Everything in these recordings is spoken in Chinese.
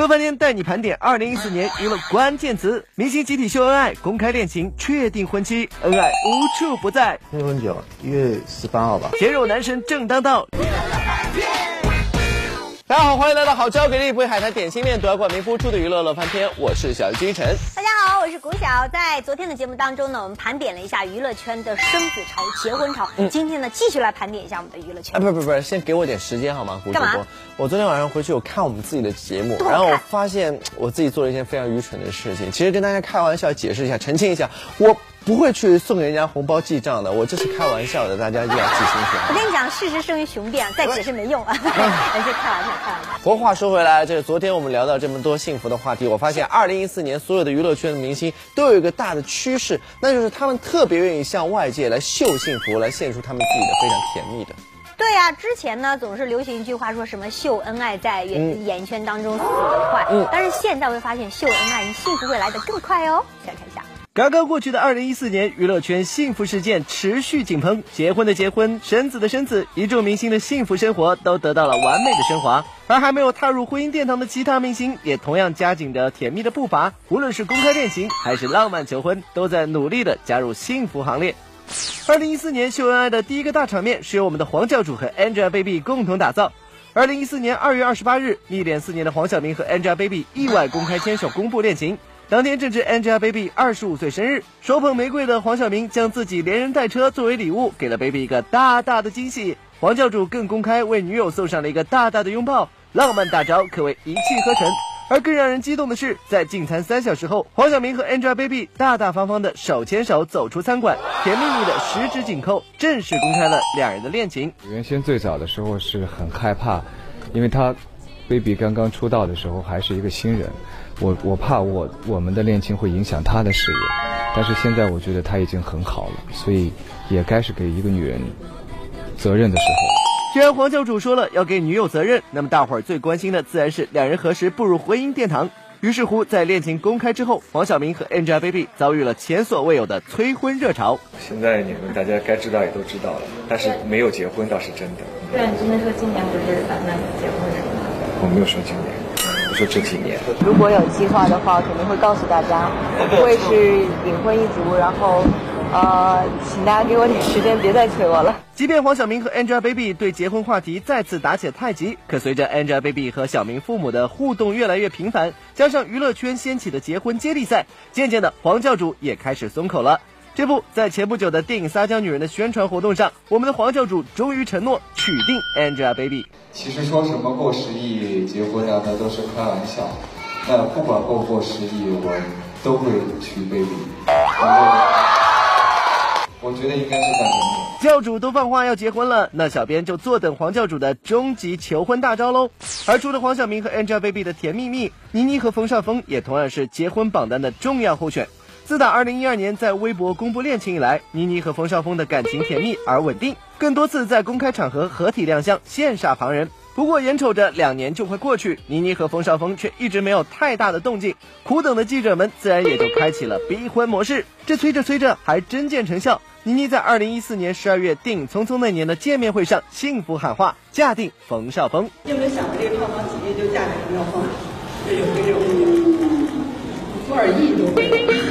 乐翻天带你盘点二零一四年娱乐关键词：明星集体秀恩爱，公开恋情，确定婚期，恩爱无处不在。结婚酒一月十八号吧。鲜肉男神正当道。大家好，欢迎来到好交给力，不会海苔点心面，独家冠名播出的娱乐乐翻天，我是小金晨。大家好，我是谷晓。在昨天的节目当中呢，我们盘点了一下娱乐圈的生子潮、结婚潮。今天呢，继续来盘点一下我们的娱乐圈。啊，不不不，先给我点时间好吗？谷主播，我昨天晚上回去我看我们自己的节目，然后我发现我自己做了一件非常愚蠢的事情。其实跟大家开玩笑解释一下，澄清一下，我。不会去送给人家红包记账的，我这是开玩笑的，大家一定要记清楚。我跟你讲，事实胜于雄辩，再解释没用啊，还 是 开玩笑，开玩笑。不过话说回来，这是昨天我们聊到这么多幸福的话题，我发现二零一四年所有的娱乐圈的明星都有一个大的趋势，那就是他们特别愿意向外界来秀幸福，来献出他们自己的非常甜蜜的。对呀，之前呢总是流行一句话，说什么秀恩爱在演演艺圈当中死得快，嗯，但是现在会发现秀恩爱，你幸福会来得更快哦。再看一下。刚刚过去的二零一四年，娱乐圈幸福事件持续井喷，结婚的结婚，生子的生子，一众明星的幸福生活都得到了完美的升华。而还没有踏入婚姻殿堂的其他明星，也同样加紧着甜蜜的步伐，无论是公开恋情还是浪漫求婚，都在努力的加入幸福行列。二零一四年秀恩爱的第一个大场面是由我们的黄教主和 Angelababy 共同打造。二零一四年二月二十八日，历练四年的黄晓明和 Angelababy 意外公开牵手，公布恋情。当天正值 Angelababy 二十五岁生日，手捧玫瑰的黄晓明将自己连人带车作为礼物，给了 Baby 一个大大的惊喜。黄教主更公开为女友送上了一个大大的拥抱，浪漫大招可谓一气呵成。而更让人激动的是，在进餐三小时后，黄晓明和 Angelababy 大大方方的手牵手走出餐馆，甜蜜蜜的十指紧扣，正式公开了两人的恋情。原先最早的时候是很害怕，因为他 Baby 刚刚出道的时候还是一个新人。我我怕我我们的恋情会影响他的事业，但是现在我觉得他已经很好了，所以也该是给一个女人责任的时候。既然黄教主说了要给女友责任，那么大伙儿最关心的自然是两人何时步入婚姻殿堂。于是乎，在恋情公开之后，黄晓明和 Angelababy 遭遇了前所未有的催婚热潮。现在你们大家该知道也都知道了，但是没有结婚倒是真的。对啊，你今天说今年不是打算结婚是吗？我没有说今年。就这几年，如果有计划的话，肯定会告诉大家。我也是隐婚一族，然后，呃，请大家给我点时间，别再催我了。即便黄晓明和 Angelababy 对结婚话题再次打起了太极，可随着 Angelababy 和小明父母的互动越来越频繁，加上娱乐圈掀起的结婚接力赛，渐渐的黄教主也开始松口了。这不在前不久的电影《撒娇女人》的宣传活动上，我们的黄教主终于承诺娶定 Angelababy。其实说什么过十亿结婚啊，那都是开玩笑。那不管过不过十亿，我都会娶 baby。我觉得应该是在明年。教主都放话要结婚了，那小编就坐等黄教主的终极求婚大招喽。而除了黄晓明和 Angelababy 的甜蜜蜜，倪妮和冯绍峰也同样是结婚榜单的重要候选。自打2012年在微博公布恋情以来，倪妮和冯绍峰的感情甜蜜而稳定。更多次在公开场合合体亮相，羡煞旁人。不过眼瞅着两年就快过去，倪妮和冯绍峰却一直没有太大的动静。苦等的记者们自然也就开启了逼婚模式。这催着催着，还真见成效。倪妮在二零一四年十二月电影《匆匆那年》的见面会上，幸福喊话，嫁定冯绍峰。有没有想过这个票房几亿就嫁给冯绍峰？有没有？多少亿都？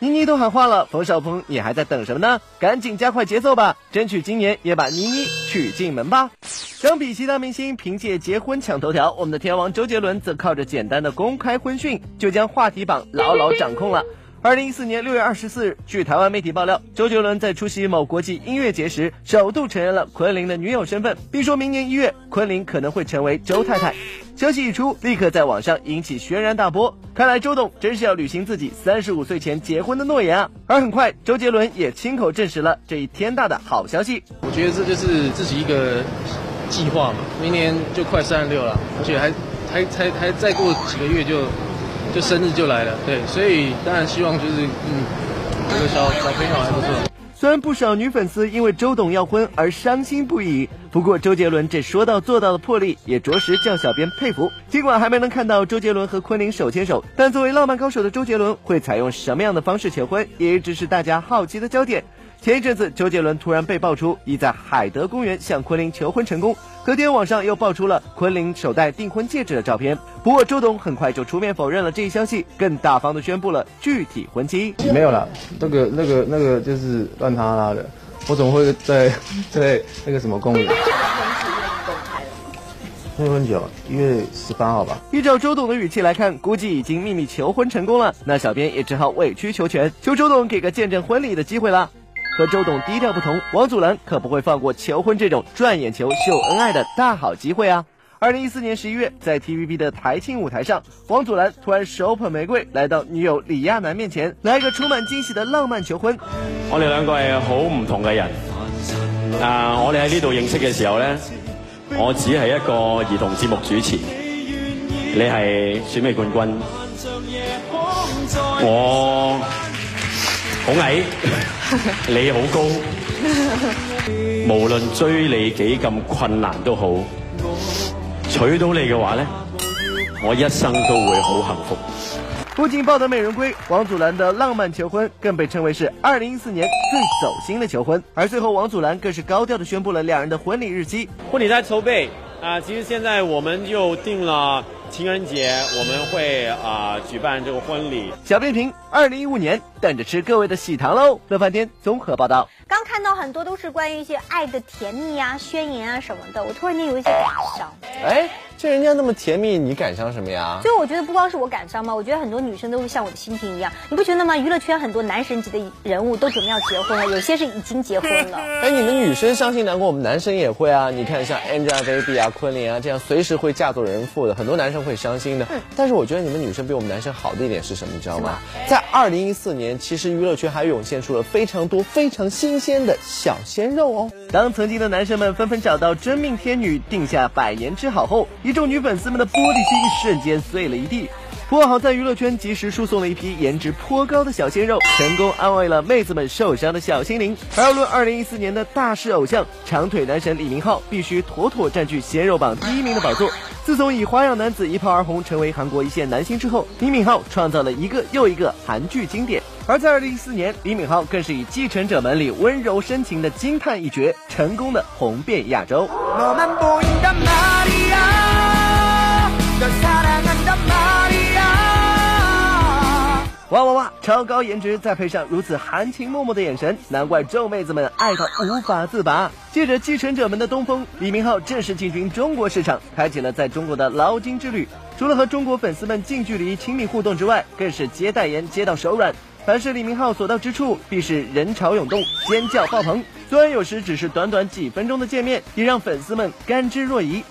多少亿都？倪妮都喊话了，冯绍峰，你还在等什么呢？赶紧加快节奏吧，争取今年也把倪妮娶进门吧。相比其他明星凭借结婚抢头条，我们的天王周杰伦则靠着简单的公开婚讯就将话题榜牢牢掌控了。二零一四年六月二十四日，据台湾媒体爆料，周杰伦在出席某国际音乐节时，首度承认了昆凌的女友身份，并说明年一月昆凌可能会成为周太太。消息一出，立刻在网上引起轩然大波。看来周董真是要履行自己三十五岁前结婚的诺言啊！而很快，周杰伦也亲口证实了这一天大的好消息。我觉得这就是自己一个计划嘛，明年就快三十六了，而且还还才还再过几个月就。就生日就来了，对，所以当然希望就是，嗯，这个小小朋友还不错。虽然不少女粉丝因为周董要婚而伤心不已，不过周杰伦这说到做到的魄力也着实叫小编佩服。尽管还没能看到周杰伦和昆凌手牵手，但作为浪漫高手的周杰伦会采用什么样的方式求婚，也一直是大家好奇的焦点。前一阵子，周杰伦突然被爆出已在海德公园向昆凌求婚成功，隔天网上又爆出了昆凌手戴订婚戒指的照片。不过周董很快就出面否认了这一消息，更大方的宣布了具体婚期。没有了，那个那个那个就是乱他拉的，我怎么会在 在那个什么公园？订婚酒一月十八号吧。依照周董的语气来看，估计已经秘密求婚成功了。那小编也只好委曲求全，求周董给个见证婚礼的机会啦。和周董低调不同，王祖蓝可不会放过求婚这种赚眼球、秀恩爱的大好机会啊！二零一四年十一月，在 TVB 的台庆舞台上，王祖蓝突然手捧玫瑰来到女友李亚男面前，来个充满惊喜的浪漫求婚。我哋两个系好唔同嘅人，啊！我哋喺呢度认识嘅时候呢，我只系一个儿童节目主持，你系选美冠军，我好矮，你好高，无论追你几咁困难都好，娶到你嘅话咧，我一生都会好幸福。不仅抱得美人归，王祖蓝的浪漫求婚更被称为是二零一四年最走心的求婚。而最后，王祖蓝更是高调的宣布了两人的婚礼日期。婚礼在筹备啊，其实现在我们又定了情人节，我们会啊举办这个婚礼。小编评：二零一五年，等着吃各位的喜糖喽！乐翻天综合报道。刚看到很多都是关于一些爱的甜蜜啊、宣言啊什么的，我突然间有一些感伤。哎，这人家那么甜蜜，你感伤什么呀？就我觉得不光是我感伤嘛，我觉得很多女生都会像我的心情一样，你不觉得吗？娱乐圈很多男神级的人物都准备要结婚了，有些是已经结婚了。哎，你们女生伤心难过，我们男生也会啊。你看像 Angelababy 啊、昆凌啊这样随时会嫁作人妇的，很多男生会伤心的。嗯。但是我觉得你们女生比我们男生好的一点是什么？你知道吗？在二零一四年，其实娱乐圈还涌现出了非常多非常新鲜的小鲜肉哦。当曾经的男神们纷纷找到真命天女，定下百年之好后，一众女粉丝们的玻璃心瞬间碎了一地。不过好在娱乐圈及时输送了一批颜值颇高的小鲜肉，成功安慰了妹子们受伤的小心灵。而要论二零一四年的大势偶像，长腿男神李明浩必须妥妥占据鲜肉榜第一名的宝座。自从以花样男子一炮而红，成为韩国一线男星之后，李敏镐创造了一个又一个韩剧经典。而在二零一四年，李敏镐更是以《继承者们》里温柔深情的惊叹一角，成功的红遍亚洲。我们不应该哇哇哇！超高颜值，再配上如此含情脉脉的眼神，难怪众妹子们爱到无法自拔。借着继承者们的东风，李明浩正式进军中国市场，开启了在中国的捞金之旅。除了和中国粉丝们近距离亲密互动之外，更是接代言接到手软。凡是李明浩所到之处，必是人潮涌动，尖叫爆棚。虽然有时只是短短几分钟的见面，也让粉丝们甘之若饴。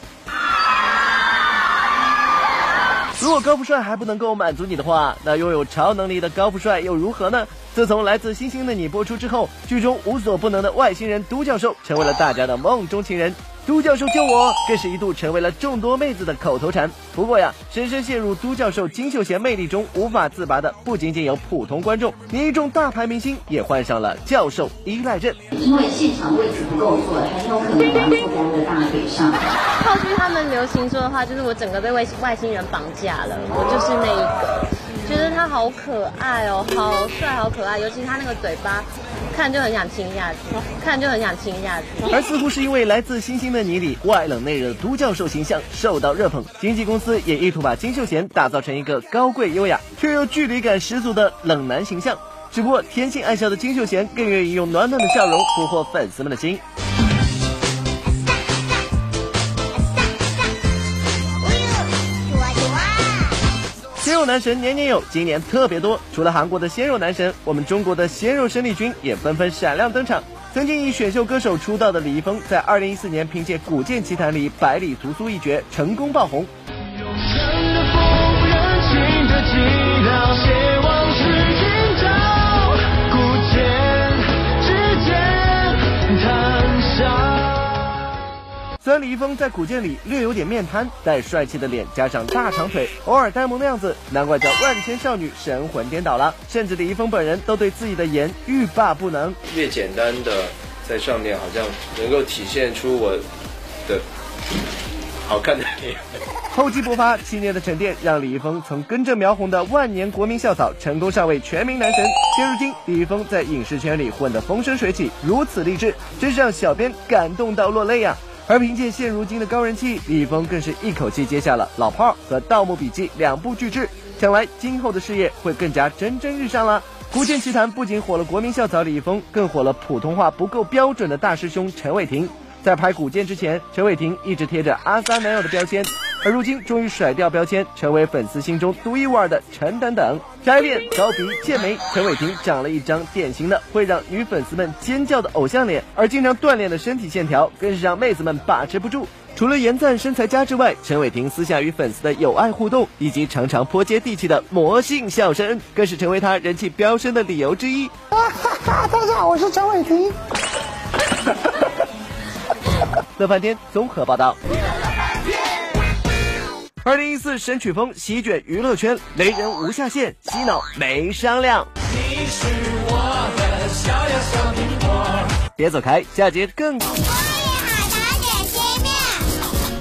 如果高富帅还不能够满足你的话，那拥有超能力的高富帅又如何呢？自从《来自星星的你》播出之后，剧中无所不能的外星人独角兽成为了大家的梦中情人。都教授救我，更是一度成为了众多妹子的口头禅。不过呀，深深陷入都教授金秀贤魅力中无法自拔的，不仅仅有普通观众，连一众大牌明星也患上了教授依赖症。因为现场位置不够坐，很有可能要负担的大腿上。套句他们流行说的话，就是我整个被外外星人绑架了，我就是那一个。觉得他好可爱哦，好帅，好可爱，尤其他那个嘴巴，看就很想亲一下子，看就很想亲一下子。而似乎是因为来自星星的你里外冷内热的独教授形象受到热捧，经纪公司也意图把金秀贤打造成一个高贵优雅却又距离感十足的冷男形象。只不过天性爱笑的金秀贤更愿意用暖暖的笑容俘获粉丝们的心。男神年年有，今年特别多。除了韩国的鲜肉男神，我们中国的鲜肉生力军也纷纷闪亮登场。曾经以选秀歌手出道的李易峰，在二零一四年凭借《古剑奇谭》里百里屠苏一角成功爆红。虽然李易峰在古剑里略有点面瘫，但帅气的脸加上大长腿，偶尔呆萌的样子，难怪叫万千少女神魂颠倒了。甚至李易峰本人都对自己的颜欲罢不能。越简单的在上面，好像能够体现出我的好看的脸。厚积薄发，七年的沉淀让李易峰从根正苗红的万年国民校草，成功上位全民男神。现如今，李易峰在影视圈里混得风生水起，如此励志，真是让小编感动到落泪呀！而凭借现如今的高人气，李易峰更是一口气接下了《老炮儿》和《盗墓笔记》两部巨制，想来今后的事业会更加蒸蒸日上啦。《古剑奇谭》不仅火了国民校草李易峰，更火了普通话不够标准的大师兄陈伟霆。在拍《古剑》之前，陈伟霆一直贴着阿三男友的标签，而如今终于甩掉标签，成为粉丝心中独一无二的陈等等。摘脸、高鼻、剑眉，陈伟霆长了一张典型的会让女粉丝们尖叫的偶像脸，而经常锻炼的身体线条更是让妹子们把持不住。除了言赞身材佳之外，陈伟霆私下与粉丝的友爱互动，以及常常颇接地气的魔性笑声，更是成为他人气飙升的理由之一。哈哈，大家好，我是陈伟霆。乐翻天综合报道。二零一四神曲风席卷娱乐圈，雷人无下限，洗脑没商量。你是我的小呀小苹果。别走开，下节更。玻璃海苔点心面，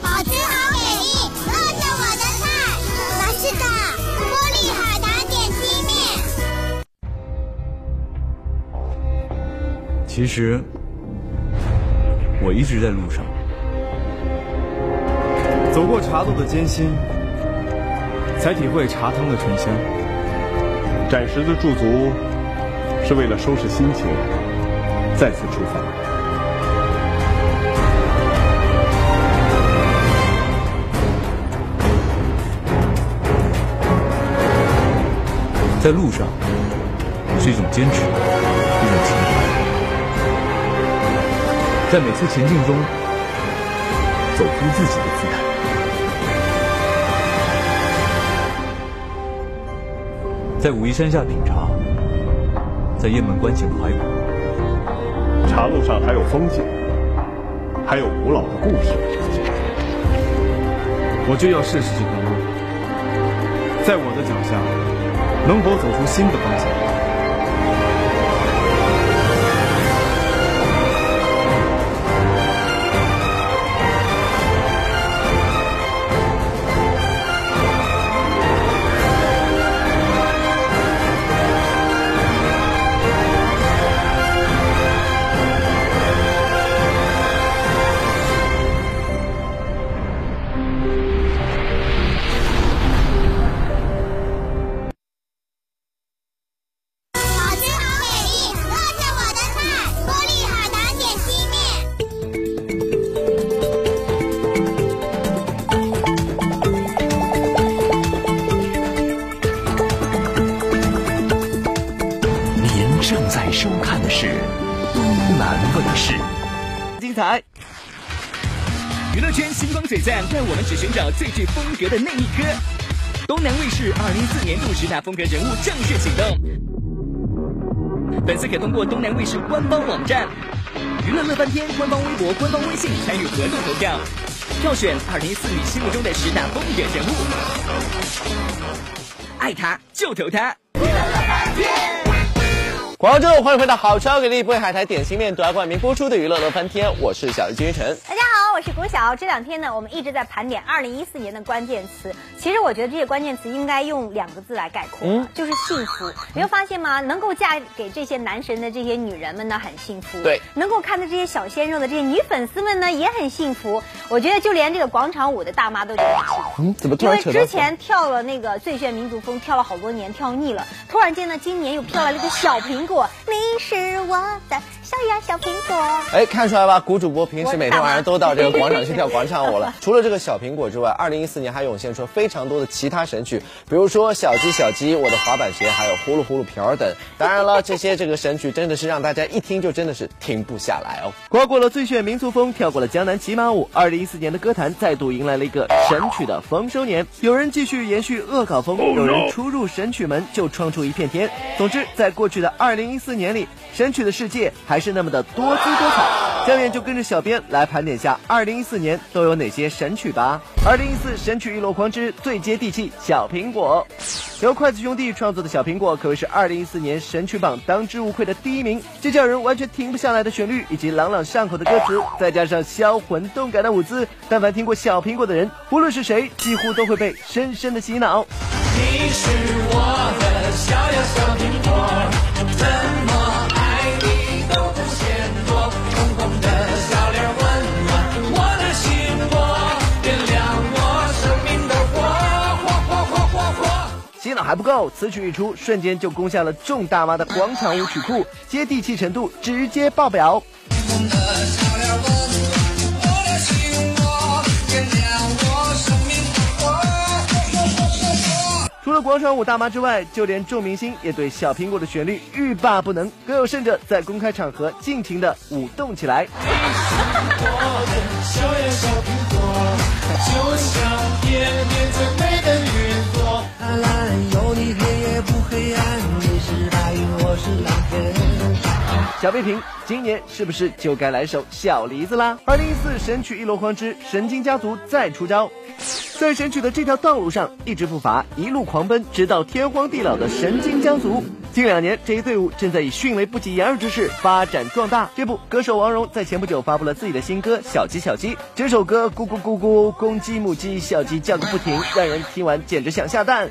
好吃好美丽，乐着我的菜。是的，玻璃海苔点心面。其实。我一直在路上，走过茶路的艰辛，才体会茶汤的醇香。暂时的驻足，是为了收拾心情，再次出发。在路上，是一种坚持，一种情怀。在每次前进中，走出自己的姿态。在武夷山下品茶，在雁门关前怀古。茶路上还有风景，还有古老的故事。我就要试试这条路，在我的脚下，能否走出新的方向？娱乐圈星光璀璨，但我们只寻找最具风格的那一颗。东南卫视二零一四年度十大风格人物正式启动，粉丝可通过东南卫视官方网站、娱乐乐翻天官方微博、官方微信参与活动投票，票选二零一四你心目中的十大风格人物，爱他就投他。广告之后，欢迎回到好吃好给力、不会海苔点心面独家冠名播出的娱乐乐翻天，我是小鱼金晨。大家好，我是古晓。这两天呢，我们一直在盘点二零一四年的关键词。其实我觉得这些关键词应该用两个字来概括，嗯，就是幸福。没有发现吗？能够嫁给这些男神的这些女人们呢，很幸福。对，能够看到这些小鲜肉的这些女粉丝们呢，也很幸福。我觉得就连这个广场舞的大妈都觉得幸福。嗯，怎么因为之前跳了那个最炫民族风，跳了好多年，跳腻了。突然间呢，今年又飘来了个小苹果。你是我的小呀小苹果。哎，看出来吧？古主播平时每天晚上都到这个广场去跳广场舞了。除了这个小苹果之外，二零一四年还涌现出非常多的其他神曲，比如说小鸡小鸡、我的滑板鞋，还有呼噜呼噜瓢儿等。当然了，这些这个神曲真的是让大家一听就真的是停不下来哦。跨过了最炫民族风，跳过了江南骑马舞，二零一四年的歌坛再度迎来了一个神曲的丰收年。有人继续延续恶搞风，有人初入神曲门就闯出一片天。总之，在过去的二零一四年里，神曲的世界还还是那么的多姿多彩。下面就跟着小编来盘点下二零一四年都有哪些神曲吧。二零一四神曲一箩筐之最接地气小苹果。由筷子兄弟创作的小苹果可谓是2014年神曲榜当之无愧的第一名。这叫人完全停不下来的旋律，以及朗朗上口的歌词，再加上销魂动感的舞姿，但凡听过小苹果的人，无论是谁，几乎都会被深深的洗脑。你是我的小呀小苹果，怎么还不够，此曲一出，瞬间就攻下了众大妈的广场舞曲库，接地气程度直接爆表。除了广场舞大妈之外，就连众明星也对小苹果的旋律欲罢不能，更有甚者在公开场合尽情的舞动起来。小呀小苹果，就像天边最美的云小贝平，今年是不是就该来首小梨子啦？二零一四神曲一箩筐之神经家族再出招，在神曲的这条道路上一直不乏，一路狂奔直到天荒地老的神经家族。近两年，这一队伍正在以迅雷不及掩耳之势发展壮大。这不，歌手王蓉在前不久发布了自己的新歌《小鸡小鸡》，整首歌咕咕咕咕，公鸡母鸡，小鸡叫个不停，让人听完简直想下蛋。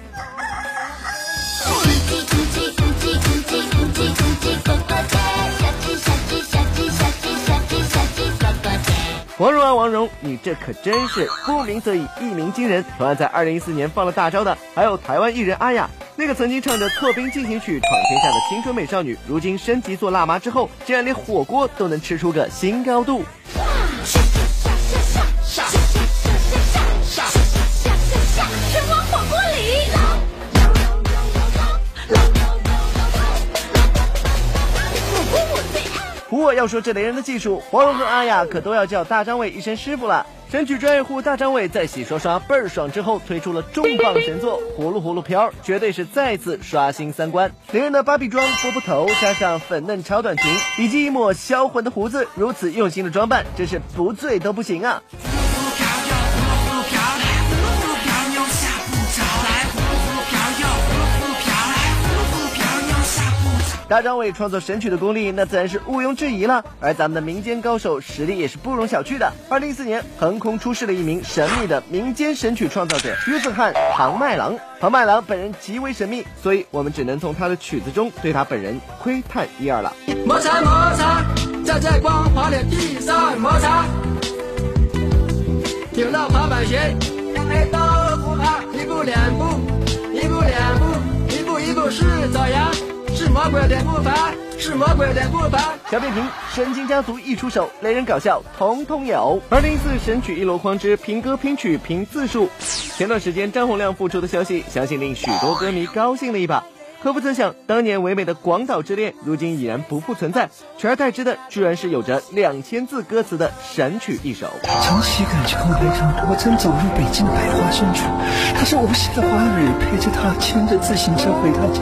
王蓉啊，王蓉，你这可真是不鸣则已，一鸣惊人。同样在二零一四年放了大招的，还有台湾艺人阿雅，那个曾经唱着《破冰进行曲》闯天下的青春美少女，如今升级做辣妈之后，竟然连火锅都能吃出个新高度。不过要说这雷人的技术，黄蓉和阿雅可都要叫大张伟一声师傅了。神曲专业户大张伟在洗刷刷倍儿爽之后，推出了重磅神作《葫芦葫芦飘》，绝对是再次刷新三观。雷人的芭比妆、波波头，加上粉嫩超短裙，以及一抹销魂的胡子，如此用心的装扮，真是不醉都不行啊！大张伟创作神曲的功力，那自然是毋庸置疑了。而咱们的民间高手实力也是不容小觑的。二零一四年，横空出世了一名神秘的民间神曲创造者——约瑟翰·庞麦郎。庞麦郎本人极为神秘，所以我们只能从他的曲子中对他本人窥探一二了。摩擦摩擦，站在光滑的地上摩擦，听到滑板鞋，哎都不怕，一步两步，一步两步，一步一步是走呀。是魔鬼的步伐，是魔鬼的步伐。小点评，神经家族一出手，雷人搞笑统统有。二零一四神曲一箩筐之评歌评曲评字数。前段时间张洪亮复出的消息，相信令许多歌迷高兴了一把。可不曾想，当年唯美的《广岛之恋》，如今已然不复存在，取而代之的居然是有着两千字歌词的神曲一首。从西赶去空拍中，我曾走入北京的百花深处，他是无邪的花蕊，陪着他牵着自行车回他家，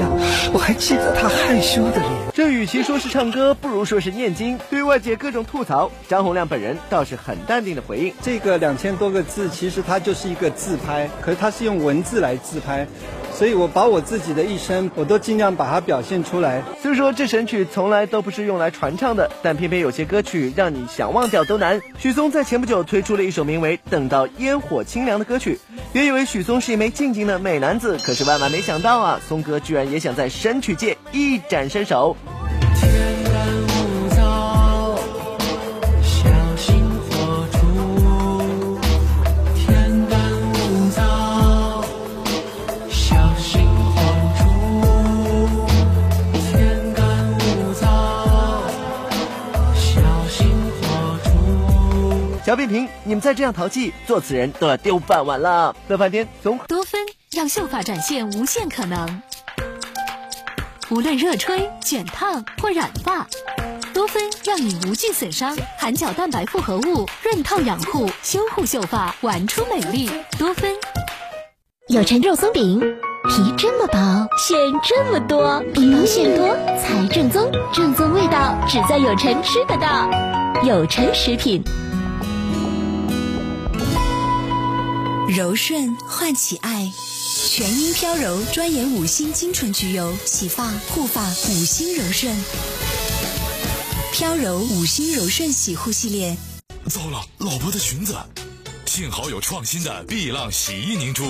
我还记得他害羞的脸。这与其说是唱歌，不如说是念经。对外界各种吐槽，张洪亮本人倒是很淡定的回应：这个两千多个字，其实它就是一个自拍，可是它是用文字来自拍。所以我把我自己的一生，我都尽量把它表现出来。虽说这神曲从来都不是用来传唱的，但偏偏有些歌曲让你想忘掉都难。许嵩在前不久推出了一首名为《等到烟火清凉》的歌曲，原以为许嵩是一枚静静的美男子，可是万万没想到啊，嵩哥居然也想在神曲界一展身手。小扁平，你们再这样淘气，做词人都要丢饭碗了。乐半天，从多芬让秀发展现无限可能，无论热吹、卷烫或染发，多芬让你无惧损伤，含角蛋白复合物润透养护，修护秀发，玩出美丽。多芬有陈肉松饼，皮这么薄，馅这么多，皮薄馅多才正宗，正宗味道只在有陈吃得到，有陈食品。柔顺唤起爱，全英飘柔专研五星精纯焗油，洗发护发五星柔顺。飘柔五星柔顺洗护系列。糟了，老婆的裙子。幸好有创新的碧浪洗衣凝珠，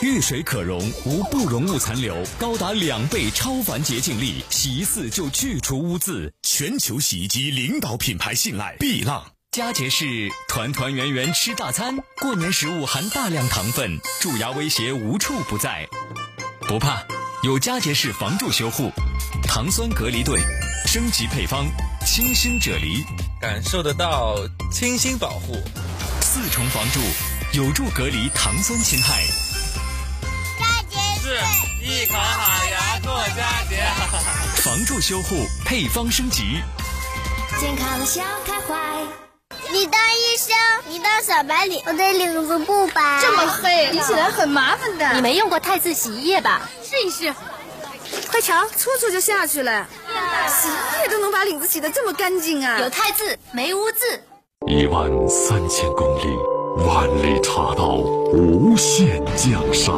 遇水可溶，无不溶物残留，高达两倍超凡洁净力，洗一次就去除污渍。全球洗衣机领导品牌信赖，碧浪。佳节是团团圆圆吃大餐，过年食物含大量糖分，蛀牙威胁无处不在。不怕，有佳节氏防蛀修护，糖酸隔离对，升级配方，清新啫喱，感受得到清新保护。四重防蛀，有助隔离糖酸侵害。佳节是一口好牙过佳节，防蛀修护配方升级，健康的笑开怀。你当医生，你当小白领，我的领子不白，这么黑，洗起来很麻烦的。你没用过汰渍洗衣液吧？试一试，快瞧，搓搓就下去了。洗衣液都能把领子洗得这么干净啊！有汰渍，没污渍。一万三千公里，万里茶道，无限江山，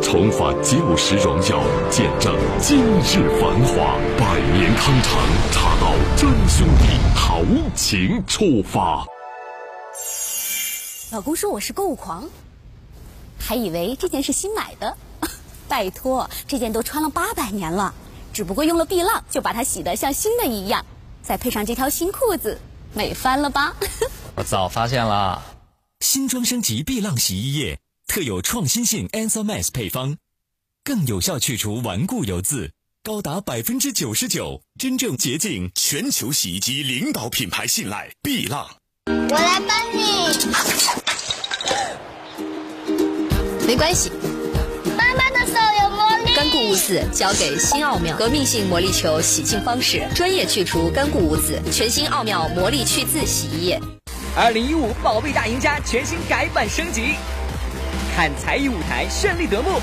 重返旧时荣耀，见证今日繁华。百年康城，茶道真兄弟，豪情出发。老公说我是购物狂，还以为这件是新买的。拜托，这件都穿了八百年了，只不过用了碧浪就把它洗得像新的一样，再配上这条新裤子。美翻了吧！我 早发现了，新装升级碧浪洗衣液，特有创新性 Answer Max 配方，更有效去除顽固油渍，高达百分之九十九，真正洁净。全球洗衣机领导品牌信赖，碧浪。我来帮你。没关系。妈妈的手有魔力。干固污渍交给新奥妙革命性魔力球洗净方式，专业去除干固污渍，全新奥妙魔力去渍洗衣液。二零一五宝贝大赢家全新改版升级，看才艺舞台绚丽夺目，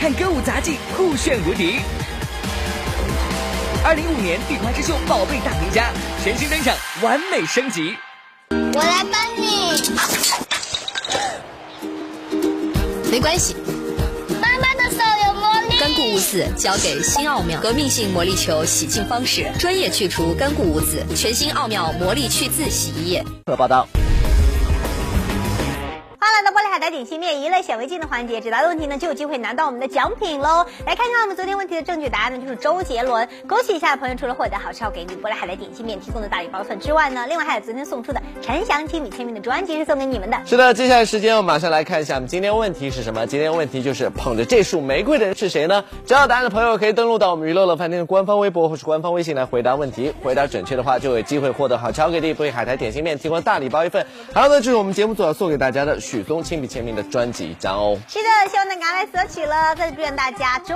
看歌舞杂技酷炫无敌。二零一五年地花之秀宝贝大赢家全新登场，完美升级。我来帮你。没关系。干固污渍交给新奥妙革命性魔力球洗净方式，专业去除干固污渍，全新奥妙魔力去渍洗衣液。报道。来到玻璃海苔点心面一类显微镜的环节，解答的问题呢就有机会拿到我们的奖品喽！来看看我们昨天问题的正确答案呢，就是周杰伦。恭喜一下朋友，除了获得好吃要给你玻璃海苔点心面提供的大礼包份之外呢，另外还有昨天送出的陈翔亲笔签名的专辑是送给你们的。是的，接下来时间我们马上来看一下我们今天问题是什么。今天问题就是捧着这束玫瑰的人是谁呢？知道答案的朋友可以登录到我们娱乐乐饭店的官方微博或是官方微信来回答问题。回答准确的话就有机会获得好超给力玻璃海苔点心面提供大礼包一份。还有呢，就是我们节目组要送给大家的许嵩亲笔签名的专辑一张哦。是的，希望能赶快来索取了。再次祝愿大家周。